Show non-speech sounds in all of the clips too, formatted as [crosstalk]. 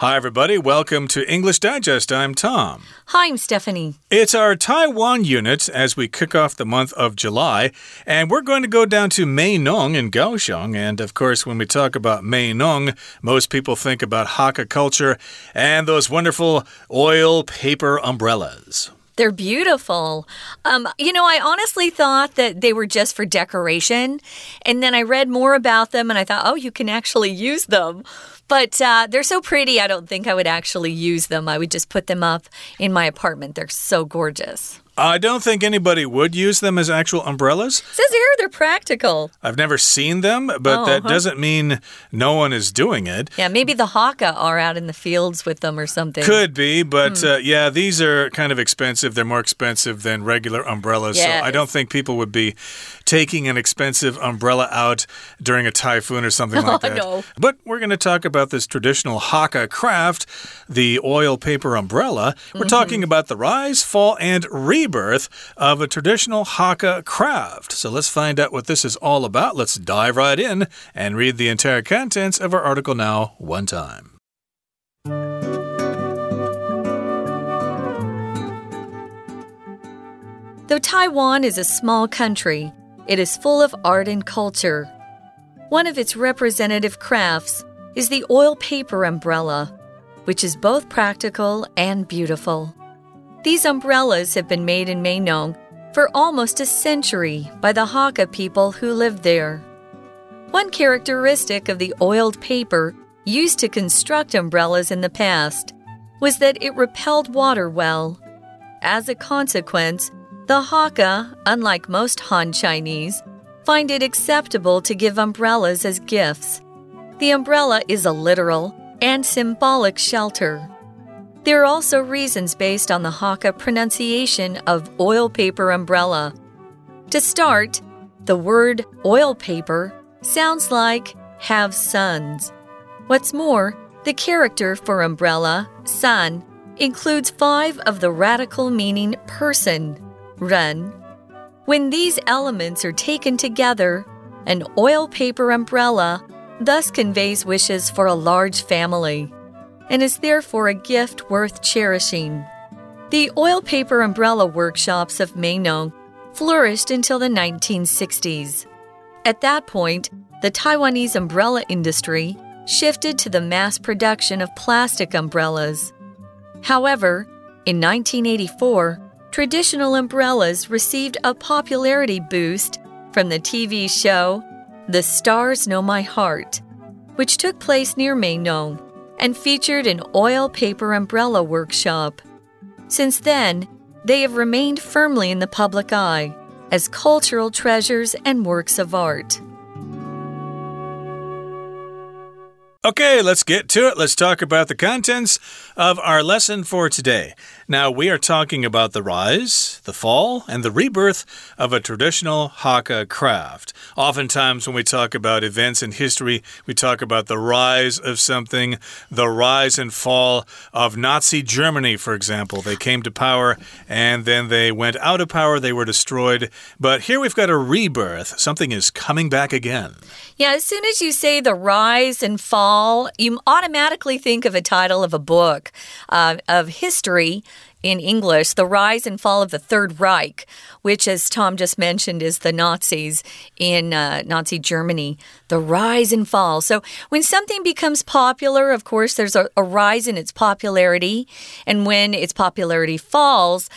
Hi, everybody. Welcome to English Digest. I'm Tom. Hi, I'm Stephanie. It's our Taiwan unit as we kick off the month of July, and we're going to go down to Meinong in Kaohsiung. And of course, when we talk about Meinong, most people think about Hakka culture and those wonderful oil paper umbrellas. They're beautiful. Um, you know, I honestly thought that they were just for decoration. And then I read more about them and I thought, oh, you can actually use them. But uh, they're so pretty, I don't think I would actually use them. I would just put them up in my apartment. They're so gorgeous. I don't think anybody would use them as actual umbrellas. It says here they're practical. I've never seen them, but Oh, that huh. doesn't mean no one is doing it. Yeah, maybe the Hakka are out in the fields with them or something. Could be, but Hmm. uh, yeah, these are kind of expensive. They're more expensive than regular umbrellas. So I don't think people would be taking an expensive umbrella out during a typhoon or something like [laughs] Oh, that. no. But we're going to talk about this traditional Hakka craft, the oil paper umbrella. We're Mm-hmm. talking about the rise, fall, and rebirth of a traditional Hakka craft. So let's find out what this is all about. Let's dive right in and read the entire contents of our article now, one time. Though Taiwan is a small country, it is full of art and culture. One of its representative crafts is the oil paper umbrella, which is both practical and beautiful. These umbrellas have been made in Meinong for almost a century by the Hakka people who lived there. One characteristic of the oiled paper used to construct umbrellas in the past was that it repelled water well. As a consequence, the Hakka, unlike most Han Chinese, find it acceptable to give umbrellas as gifts. The umbrella is a literal and symbolic shelter. There are also reasons based on the Hakka pronunciation of oil paper umbrella. To start, the word oil paper sounds like have sons. What's more, the character for umbrella, sun, includes five of the radical meaning person, ren. When these elements are taken together, an oil paper umbrella thus conveys wishes for a large family and is therefore a gift worth cherishing. The oil paper umbrella workshops of Meinong flourished until the 1960s. At that point, the Taiwanese umbrella industry shifted to the mass production of plastic umbrellas. However, in 1984, traditional umbrellas received a popularity boost from the TV show The Stars Know My Heart, which took place near Meinong and featured an oil paper umbrella workshop. Since then, they have remained firmly in the public eye as cultural treasures and works of art. Okay, let's get to it. Let's talk about the contents of our lesson for today. Now, we are talking about the rise, the fall, and the rebirth of a traditional Hakka craft. Oftentimes, when we talk about events in history, we talk about the rise of something, the rise and fall of Nazi Germany, for example. They came to power and then they went out of power, they were destroyed. But here we've got a rebirth. Something is coming back again. Yeah, as soon as you say the rise and fall, you automatically think of a title of a book uh, of history in English, The Rise and Fall of the Third Reich, which, as Tom just mentioned, is the Nazis in uh, Nazi Germany. The rise and fall. So, when something becomes popular, of course, there's a, a rise in its popularity. And when its popularity falls,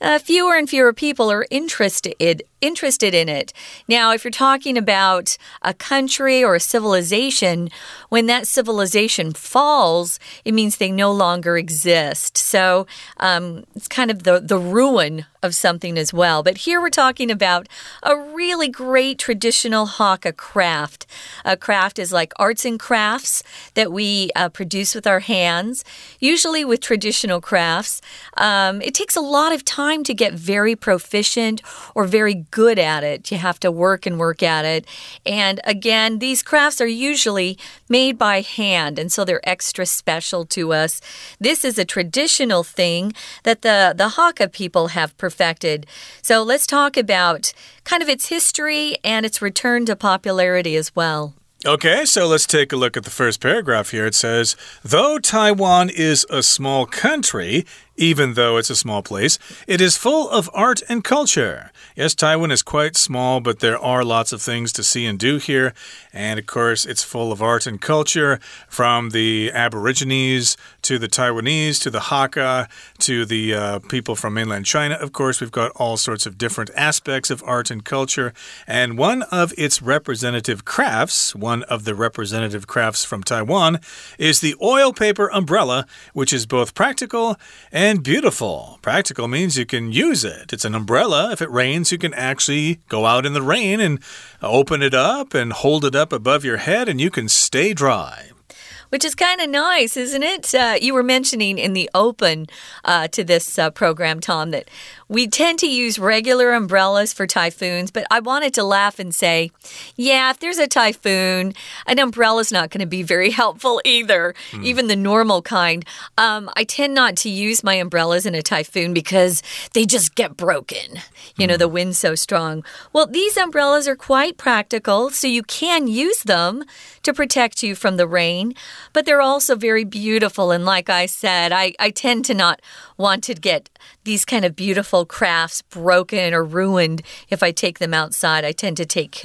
uh, fewer and fewer people are interested interested in it. Now, if you're talking about a country or a civilization, when that civilization falls, it means they no longer exist. So um, it's kind of the the ruin of something as well. But here we're talking about a really great traditional Hakka craft. A craft is like arts and crafts that we uh, produce with our hands. Usually, with traditional crafts, um, it takes a lot of time to get very proficient or very good at it. You have to work and work at it. And again, these crafts are usually made by hand, and so they're extra special to us. This is a traditional thing that the, the Hakka people have perfected. So let's talk about kind of its history and its return to popularity as well. Okay, so let's take a look at the first paragraph here. It says, Though Taiwan is a small country, even though it's a small place, it is full of art and culture. Yes, Taiwan is quite small, but there are lots of things to see and do here. And of course, it's full of art and culture from the Aborigines to the Taiwanese to the Hakka to the uh, people from mainland China. Of course, we've got all sorts of different aspects of art and culture. And one of its representative crafts, one of the representative crafts from Taiwan, is the oil paper umbrella, which is both practical and and beautiful. Practical means you can use it. It's an umbrella. If it rains, you can actually go out in the rain and open it up and hold it up above your head, and you can stay dry which is kind of nice, isn't it? Uh, you were mentioning in the open uh, to this uh, program, Tom, that we tend to use regular umbrellas for typhoons, but I wanted to laugh and say, yeah, if there's a typhoon, an umbrella is not going to be very [laughs] helpful either, mm. even the normal kind. Um, I tend not to use my umbrellas in a typhoon because they just get broken. You mm. know, the hmm. wind's so strong. Well, these umbrellas are quite practical, so you can use them to protect you from the rain, but they're also very beautiful. And like I said, I, I tend to not want to get these kind of beautiful crafts broken or ruined if I take them outside. I tend to take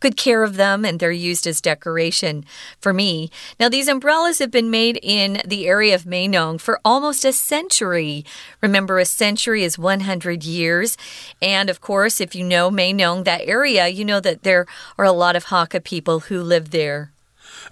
good care of them and they're used as decoration for me. Now, these umbrellas have been made in the area of Meinong for almost a century. Remember, a century is 100 years. And of course, if you know Meinong, that area, you know that there are a lot of Hakka people who live there.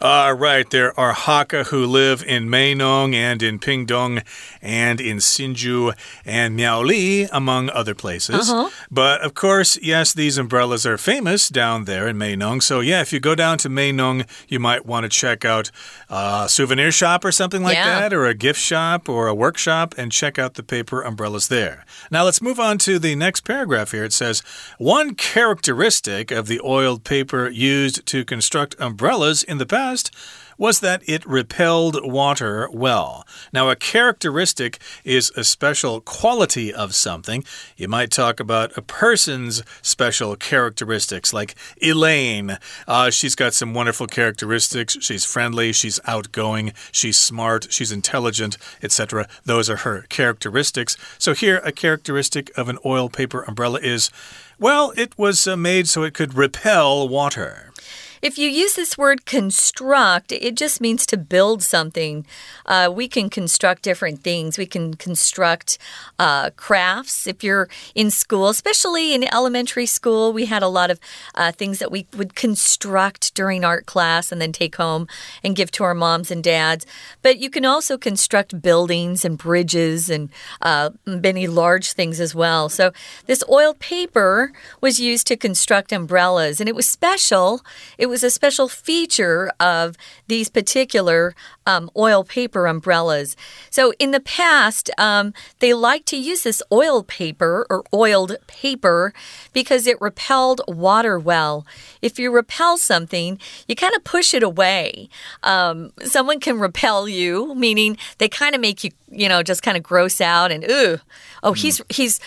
Uh, right, there are Hakka who live in Meinong and in Pingdong and in Hsinchu and Miaoli, among other places. Uh -huh. But of course, yes, these umbrellas are famous down there in Meinong. So, yeah, if you go down to Meinong, you might want to check out a souvenir shop or something like yeah. that, or a gift shop or a workshop, and check out the paper umbrellas there. Now, let's move on to the next paragraph here. It says One characteristic of the oiled paper used to construct umbrellas in the past past was that it repelled water well. Now, a characteristic is a special quality of something. You might talk about a person's special characteristics, like Elaine. Uh, she's got some wonderful characteristics. She's friendly, she's outgoing, she's smart, she's intelligent, etc. Those are her characteristics. So, here, a characteristic of an oil paper umbrella is well, it was uh, made so it could repel water. If you use this word construct, it just means to build something. Uh, we can construct different things. We can construct uh, crafts. If you're in school, especially in elementary school, we had a lot of uh, things that we would construct during art class and then take home and give to our moms and dads. But you can also construct buildings and bridges and uh, many large things as well. So this oil paper was used to construct umbrellas, and it was special. It was a special feature of these particular um, oil paper umbrellas. So, in the past, um, they liked to use this oil paper or oiled paper because it repelled water well. If you repel something, you kind of push it away. Um, someone can repel you, meaning they kind of make you, you know, just kind of gross out and, ooh, oh, mm. he's, he's,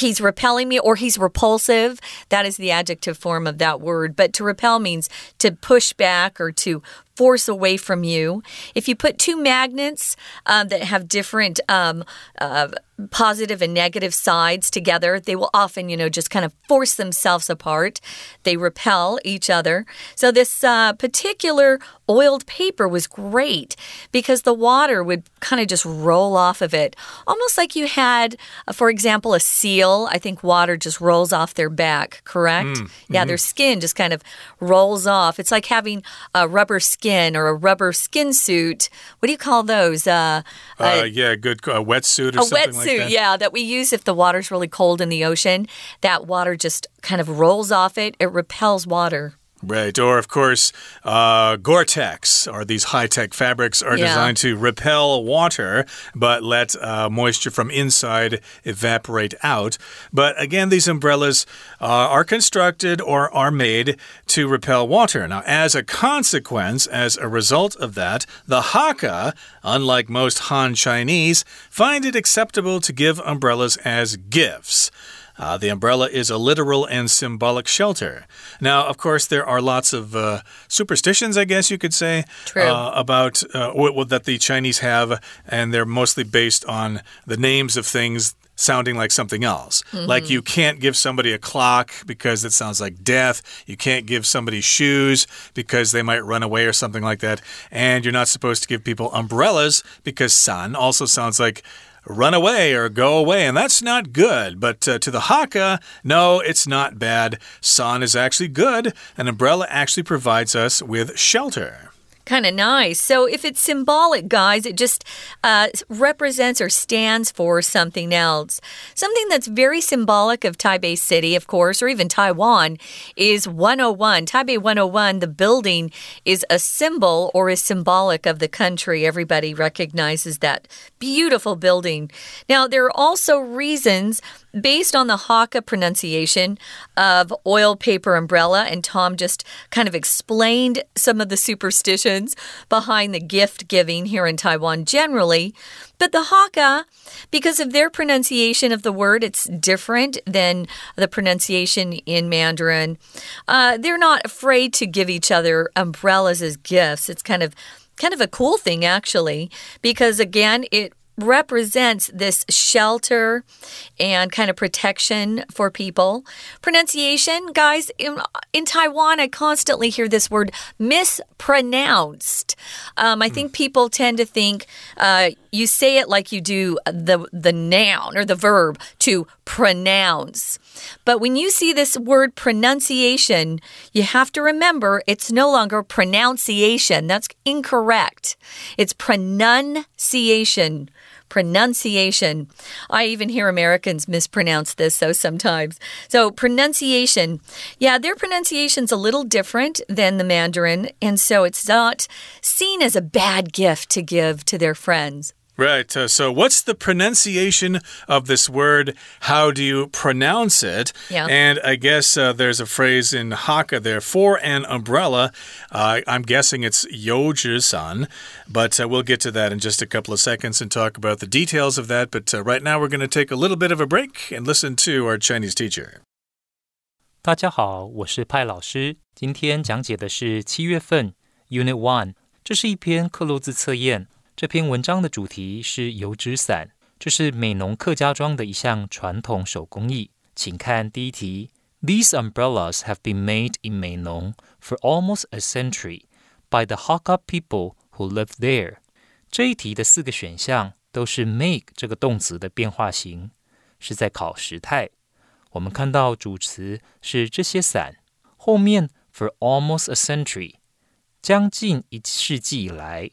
he's repelling me or he's repulsive. That is the adjective form of that word. But to repel means to push back or to force away from you. If you put two magnets um, that have different um, uh, positive and negative sides together, they will often, you know, just kind of force themselves apart. They repel each other. So, this uh, particular oiled paper was great because the water would kind of just roll off of it, almost like you had, uh, for example, a seal. I think water just rolls off their back, correct? Mm, yeah, -hmm. their skin just kind of rolls off. It's like having a rubber skin or a rubber skin suit. What do you call those? Uh, uh yeah, good wetsuit or something wetsuit like that. A wetsuit, yeah, that we use if the water's really cold in the ocean. That water just kind of rolls off it. It repels water. Right. Or, of course, uh, Gore Tex or these high tech fabrics are yeah. designed to repel water but let uh, moisture from inside evaporate out. But again, these umbrellas uh, are constructed or are made to repel water. Now, as a consequence, as a result of that, the Hakka, unlike most Han Chinese, find it acceptable to give umbrellas as gifts. Uh, the umbrella is a literal and symbolic shelter. Now, of course, there are lots of uh, superstitions, I guess you could say, uh, about uh, that the Chinese have, and they're mostly based on the names of things sounding like something else. Mm -hmm. Like you can't give somebody a clock because it sounds like death. You can't give somebody shoes because they might run away or something like that. And you're not supposed to give people umbrellas because san also sounds like run away or go away, and that's not good. But uh, to the Hakka, no, it's not bad. San is actually good. An umbrella actually provides us with shelter kind of nice. So if it's symbolic, guys, it just uh, represents or stands for something else. Something that's very symbolic of Taipei City, of course, or even Taiwan, is 101. Taipei 101, the building is a symbol or is symbolic of the country. Everybody recognizes that beautiful building. Now, there are also reasons based on the Hakka pronunciation of oil paper umbrella, and Tom just kind of explained some of the superstitions behind the gift giving here in Taiwan generally. But the Hakka, because of their pronunciation of the word, it's different than the pronunciation in Mandarin. Uh, they're not afraid to give each other umbrellas as gifts. It's kind of kind of a cool thing actually because again it represents this shelter and kind of protection for people. Pronunciation, guys, in, in Taiwan, I constantly hear this word mispronounced. Um, I think people tend to think uh, you say it like you do the, the noun or the verb to pronounce. But when you see this word pronunciation, you have to remember it's no longer pronunciation. That's incorrect. It's pronunciation pronunciation. I even hear Americans mispronounce this, though, sometimes. So, pronunciation. Yeah, their pronunciation's a little different than the Mandarin, and so it's not seen as a bad gift to give to their friends. Right. Uh, so, what's the pronunciation of this word? How do you pronounce it? Yeah. And I guess uh, there's a phrase in Hakka there for an umbrella. Uh, I'm guessing it's Youzhi but uh, we'll get to that in just a couple of seconds and talk about the details of that. But uh, right now, we're going to take a little bit of a break and listen to our Chinese teacher. 大家好，我是派老师。今天讲解的是七月份 Unit One，这是一篇克漏字测验。 这篇文章的主题是油纸伞，这是美浓客家庄的一项传统手工艺。请看第一题：These umbrellas have been made in 美浓 for almost a century by the Hakka people who live there。这一题的四个选项都是 make 这个动词的变化型，是在考时态。我们看到主词是这些伞，后面 for almost a century，将近一世纪以来。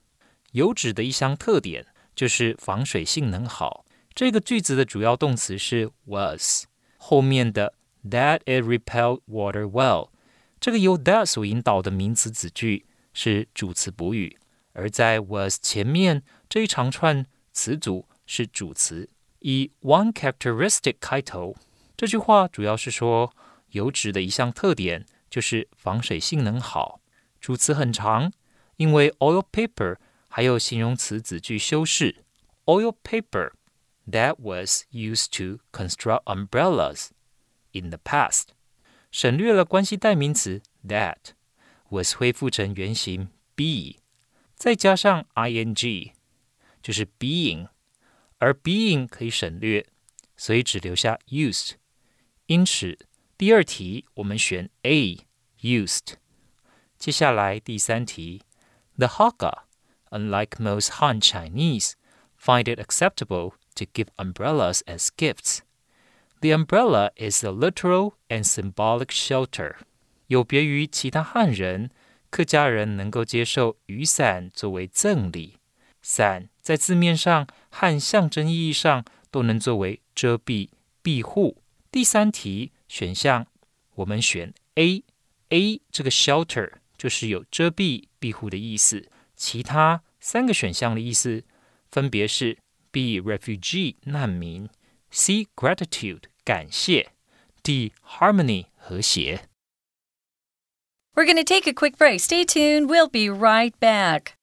油脂的一项特点就是防水性能好。这个句子的主要动词是 was，后面的 that it repelled water well，这个由 that 所引导的名词子句是主词补语，而在 was 前面这一长串词组是主词，以 one characteristic 开头。这句话主要是说油脂的一项特点就是防水性能好。主词很长，因为 oil paper。还有形容词子句修饰，oil paper that was used to construct umbrellas in the past，省略了关系代名词 that was 恢复成原形 be，再加上 ing 就是 being，而 being 可以省略，所以只留下 used。因此，第二题我们选 A used。接下来第三题，the Hakka。unlike most Han Chinese, find it acceptable to give umbrellas as gifts. The umbrella is a literal and symbolic shelter. 有别于其他汉人，客家人能够接受雨伞作为赠礼。伞在字面上和象征意义上都能作为遮蔽、庇护。第三题 选项，我们选 A。A 这个 shelter 就是有遮蔽、庇护的意思。 其他三个选项的意思分别是 B refugee 难民，C gratitude 感谢，D harmony 和谐。We're going to take a quick break. Stay tuned. We'll be right back.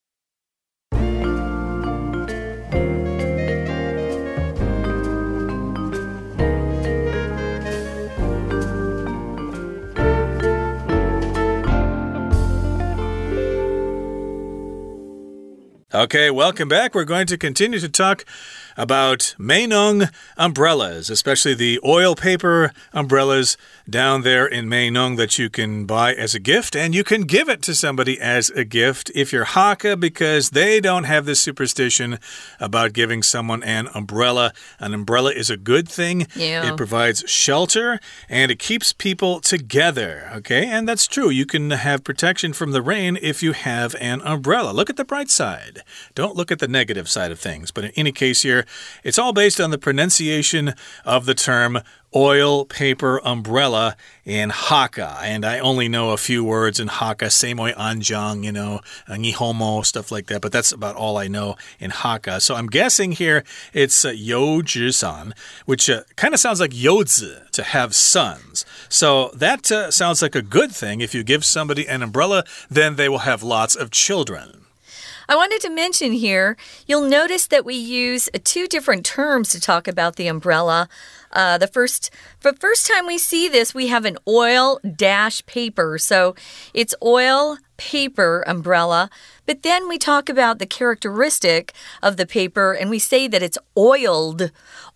Okay, welcome back. We're going to continue to talk about Meinong umbrellas, especially the oil paper umbrellas down there in Meinong that you can buy as a gift, and you can give it to somebody as a gift if you're Hakka because they don't have this superstition about giving someone an umbrella. An umbrella is a good thing. Yeah. It provides shelter and it keeps people together. Okay, and that's true. You can have protection from the rain if you have an umbrella. Look at the bright side. Don't look at the negative side of things. But in any case, here, it's all based on the pronunciation of the term oil paper umbrella in Hakka. And I only know a few words in Hakka, Semoy Anjang, you know, Nihomo, stuff like that. But that's about all I know in Hakka. So I'm guessing here it's uh, Yo San, which uh, kind of sounds like Yozi, to have sons. So that uh, sounds like a good thing. If you give somebody an umbrella, then they will have lots of children. I wanted to mention here, you'll notice that we use two different terms to talk about the umbrella. Uh, the first, the first time we see this, we have an oil dash paper. So it's oil paper umbrella. But then we talk about the characteristic of the paper and we say that it's oiled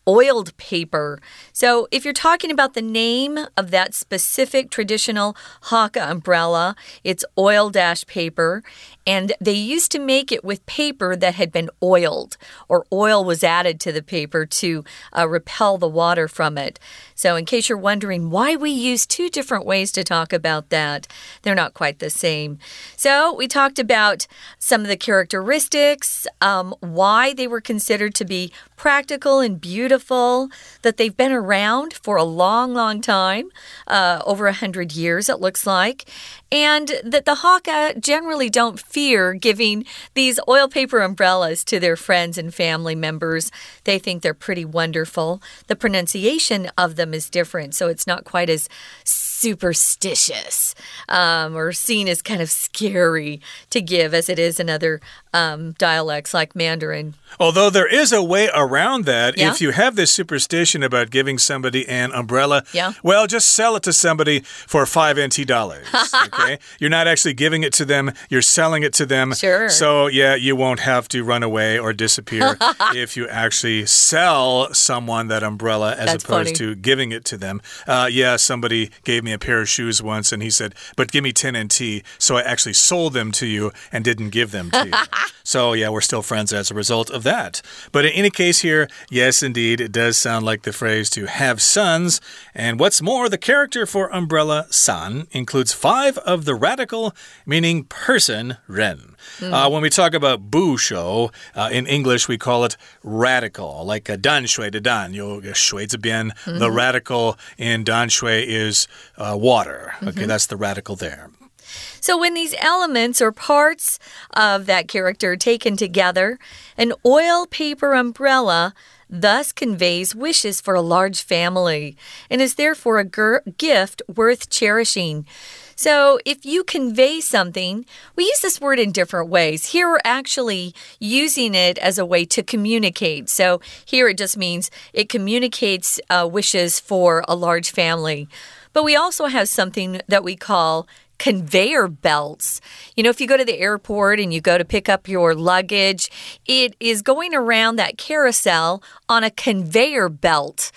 oiled paper. So, if you're talking about the name of that specific traditional Hakka umbrella, it's oil dash paper. And they used to make it with paper that had been oiled, or oil was added to the paper to uh, repel the water from it. So, in case you're wondering why we use two different ways to talk about that, they're not quite the same. So, we talked about some of the characteristics, um, why they were considered to be practical and beautiful, that they've been around for a long, long time uh, over a hundred years, it looks like and that the Hakka generally don't fear giving these oil paper umbrellas to their friends and family members. They think they're pretty wonderful. The pronunciation of them is different, so it's not quite as superstitious um, or seen as kind of scary to give as it is in other um, dialects like Mandarin. Although there is a way around that. Yeah? If you have this superstition about giving somebody an umbrella, Yeah. well, just sell it to somebody for five NT dollars. [laughs] Okay. You're not actually giving it to them, you're selling it to them. Sure. So, yeah, you won't have to run away or disappear [laughs] if you actually sell someone that umbrella as That's opposed funny. to giving it to them. Uh, yeah, somebody gave me a pair of shoes once and he said, but give me 10 NT. So I actually sold them to you and didn't give them to you. [laughs] so, yeah, we're still friends as a result of that. But in any case, here, yes, indeed, it does sound like the phrase to have sons. And what's more, the character for umbrella san includes five of the radical, meaning person, ren. Uh, when we talk about bu shou, uh, in English we call it radical, like a dan shui de dan, you shui bian. The radical in dan shui is uh, water. Okay, that's the radical there. So, when these elements or parts of that character are taken together, an oil paper umbrella thus conveys wishes for a large family and is therefore a gift worth cherishing. So, if you convey something, we use this word in different ways. Here, we're actually using it as a way to communicate. So, here it just means it communicates uh, wishes for a large family. But we also have something that we call conveyor belts. You know, if you go to the airport and you go to pick up your luggage, it is going around that carousel on a conveyor belt.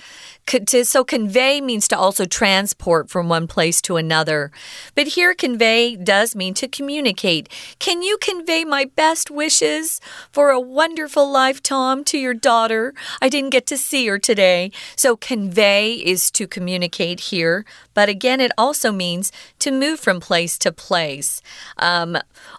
To- So, convey means to also transport from one place to another. But here, convey does mean to communicate. Can you convey my best wishes for a wonderful life, Tom, to your daughter? I didn't get to see her today. So, convey is to communicate here. But again, it also means to move from place to place. Um,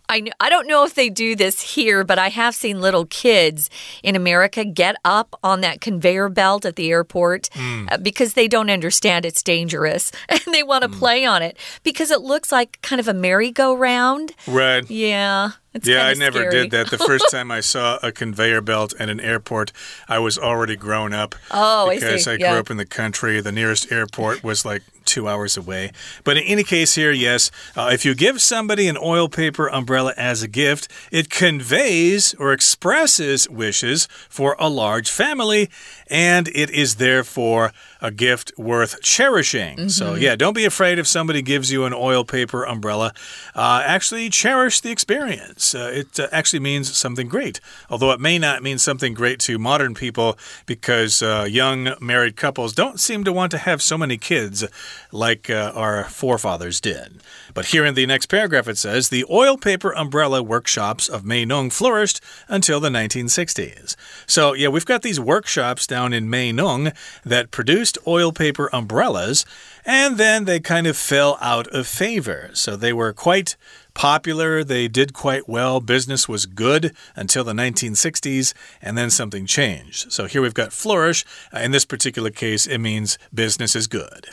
I, I don't know if they do this here, but I have seen little kids in America get up on that conveyor belt at the airport. Uh, because they don't understand it's dangerous [laughs] and they want to play on it because it looks like kind of a merry-go-round. Right. Yeah. It's yeah, I never scary. did that. The first [laughs] time I saw a conveyor belt at an airport, I was already grown up. Oh, I because see. I grew Yeah. up in the country. The nearest airport was like two hours away. But in any case, here, yes, uh, if you give somebody an oil paper umbrella as a gift, it conveys or expresses wishes for a large family, and it is therefore a gift worth cherishing. So, Mm-hmm. yeah, don't be afraid if somebody gives you an oil paper umbrella. Uh, actually, cherish the experience. Uh, it uh, actually means something great, although it may not mean something great to modern people because uh, young married couples don't seem to want to have so many kids like uh, our forefathers did. But here in the next paragraph, it says the oil paper umbrella workshops of Meinong flourished until the 1960s. So, yeah, we've got these workshops down in Meinong that produced oil paper umbrellas, and then they kind of fell out of favor. So they were quite popular. They did quite well. Business was good until the 1960s, and then something changed. So here we've got flourish. In this particular case, it means business is good.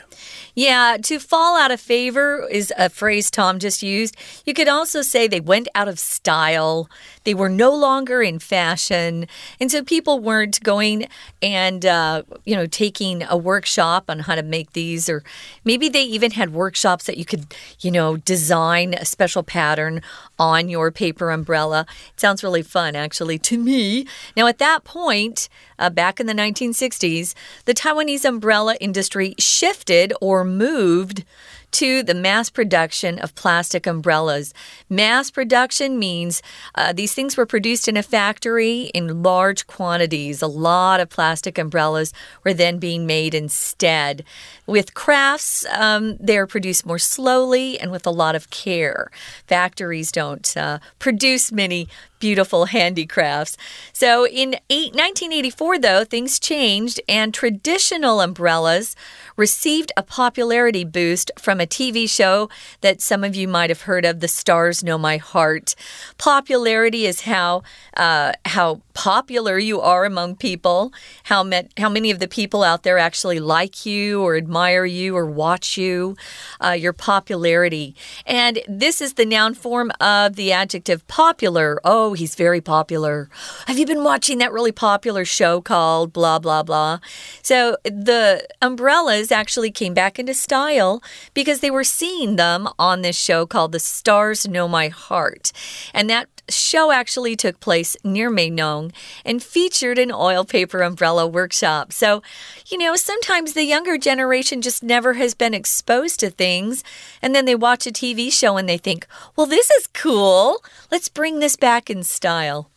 Yeah, to fall out of favor is a phrase Tom just used. You could also say they went out of style. They were no longer in fashion. And so people weren't going and, uh, you know, taking a workshop on how to make these, or maybe they even had workshops that you could, you know, design a special pattern on your paper umbrella. It sounds really fun, actually, to me. Now, at that point, uh, back in the 1960s, the Taiwanese umbrella industry shifted or moved to the mass production of plastic umbrellas. Mass production means uh, these things were produced in a factory in large quantities. A lot of plastic umbrellas were then being made instead. With crafts, um, they're produced more slowly and with a lot of care. Factories don't uh, produce many beautiful handicrafts. So in eight, 1984, though, things changed, and traditional umbrellas received a popularity boost from a TV show that some of you might have heard of, The Stars Know My Heart. Popularity is how uh, how popular you are among people, how, met, how many of the people out there actually like you or admire you or watch you, uh, your popularity. And this is the noun form of the adjective popular. Oh, he's very popular. Have you been watching that really popular show called blah, blah, blah? So the umbrellas actually came back into style because they were seeing them on this show called The Stars Know My Heart. And that show actually took place near Meinong and featured an oil paper umbrella workshop. So, you know, sometimes the younger generation just never has been exposed to things, and then they watch a TV show and they think, well, this is cool. Let's bring this back in style.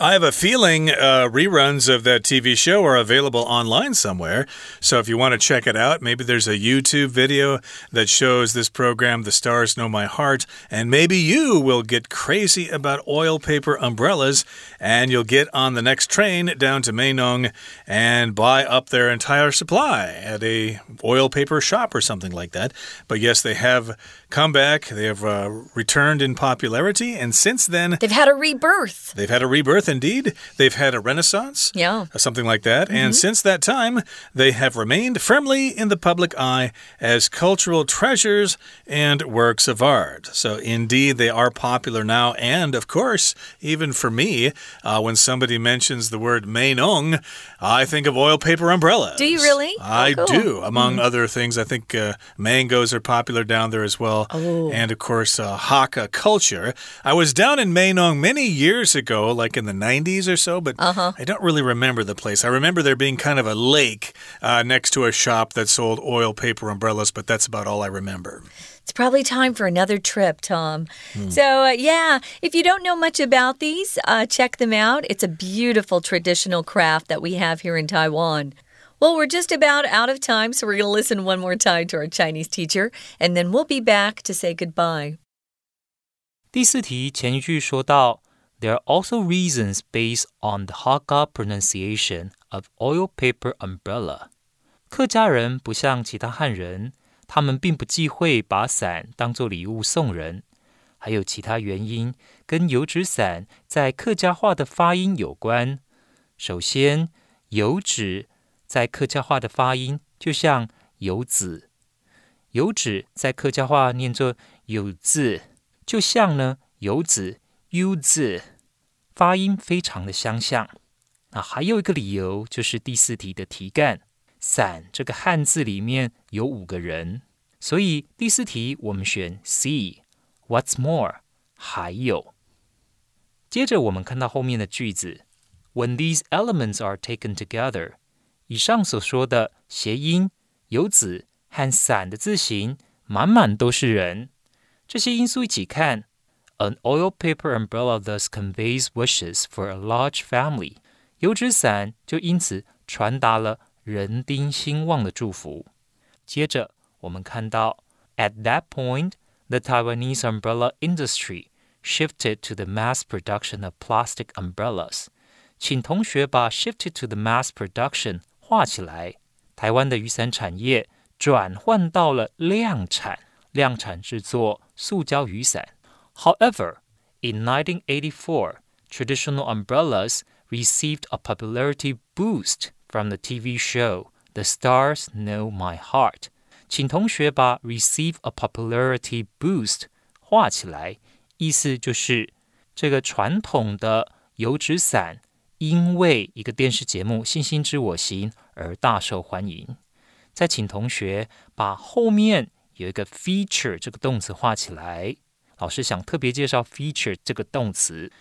I have a feeling uh, reruns of that TV show are available online somewhere. So if you want to check it out, maybe there's a YouTube video that shows this program, The Stars Know My Heart, and maybe you will get crazy about oil paper umbrellas and you'll get on the next train down to Meinong and buy up their entire supply at a oil paper shop or something like that. But yes, they have come back. They have uh, returned in popularity, and since then, They've had a rebirth. They've had a rebirth indeed. They've had a renaissance. Yeah. uh, Something like that. And since that time, they have remained firmly in the public eye as cultural treasures and works of art. So, indeed, they are popular now. And, of course, even for me, uh, when somebody mentions the word Meinong, I think of oil paper umbrellas. Do you really? I Oh, cool. do. Among other things, I think uh, mangoes are popular down there as well. Oh. And, of course, uh, Hakka culture. I was down in Meinong many years ago, like in the 90s or so, but Uh-huh. I don't really remember the place. I remember there being kind of a lake uh, next to a shop that sold oil paper umbrellas, but that's about all I remember. It's probably time for another trip, Tom. So, uh, yeah, if you don't know much about these, uh, check them out. It's a beautiful traditional craft that we have here in Taiwan. Well, we're just about out of time, so we're going to listen one more time to our Chinese teacher, and then we'll be back to say goodbye. 第四题前一句说到 ，There are also reasons based on the Hakka pronunciation of oil paper umbrella。客家人不像其他汉人，他们并不忌讳把伞当做礼物送人。还有其他原因跟油纸伞在客家话的发音有关。首先，油纸在客家话的发音就像油子，油脂在客家话念作有字，就像呢油子 u 字，发音非常的相像。那还有一个理由就是第四题的题干“伞”这个汉字里面有五个人，所以第四题我们选 C。What's more？还有。接着我们看到后面的句子：When these elements are taken together，以上所说的谐音、游子和伞的字形，满满都是人。这些因素一起看 ，An oil paper umbrella thus conveys wishes for a large family。油纸伞就因此传达了人丁兴旺的祝福。接着我们看到，At that point。the Taiwanese umbrella industry shifted to the mass production of plastic umbrellas。请同学把 shifted to the mass production 画起来。台湾的雨伞产业转换到了量产，量产制作塑胶雨伞。 However, in 1984, traditional umbrellas received a popularity boost from the TV show The Stars Know My Heart. 请同学把 receive a popularity boost 画起来，意思就是这个传统的油纸伞因为一个电视节目《星星知我心》而大受欢迎。再请同学把后面有一个 feature 这个动词画起来。老师想特别介绍 feature 这个动词，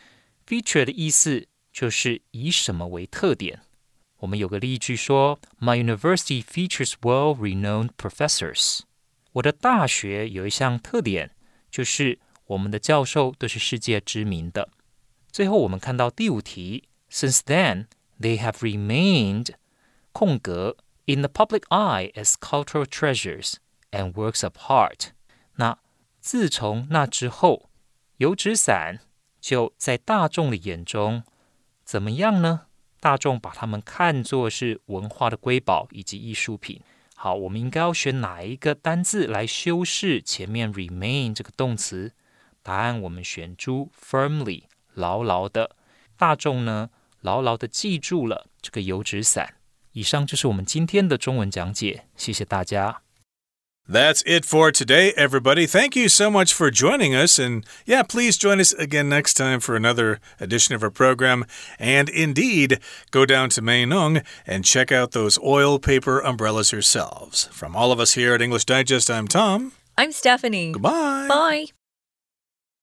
feature 的意思就是以什么为特点。我们有个例句说：“My university features well-renowned professors。”我的大学有一项特点，就是我们的教授都是世界知名的。最后，我们看到第五题：“Since then, they have remained 空格 in the public eye as cultural treasures and works of art。”那 自从那之后，油纸伞就在大众的眼中怎么样呢？大众把它们看作是文化的瑰宝以及艺术品。好，我们应该要选哪一个单字来修饰前面 remain 这个动词？答案我们选出 firmly，牢牢的。大众呢，牢牢的记住了这个油纸伞。以上就是我们今天的中文讲解，谢谢大家。That's it for today, everybody. Thank you so much for joining us. And yeah, please join us again next time for another edition of our program. And indeed, go down to Meinong and check out those oil paper umbrellas yourselves. From all of us here at English Digest, I'm Tom. I'm Stephanie. Goodbye. Bye.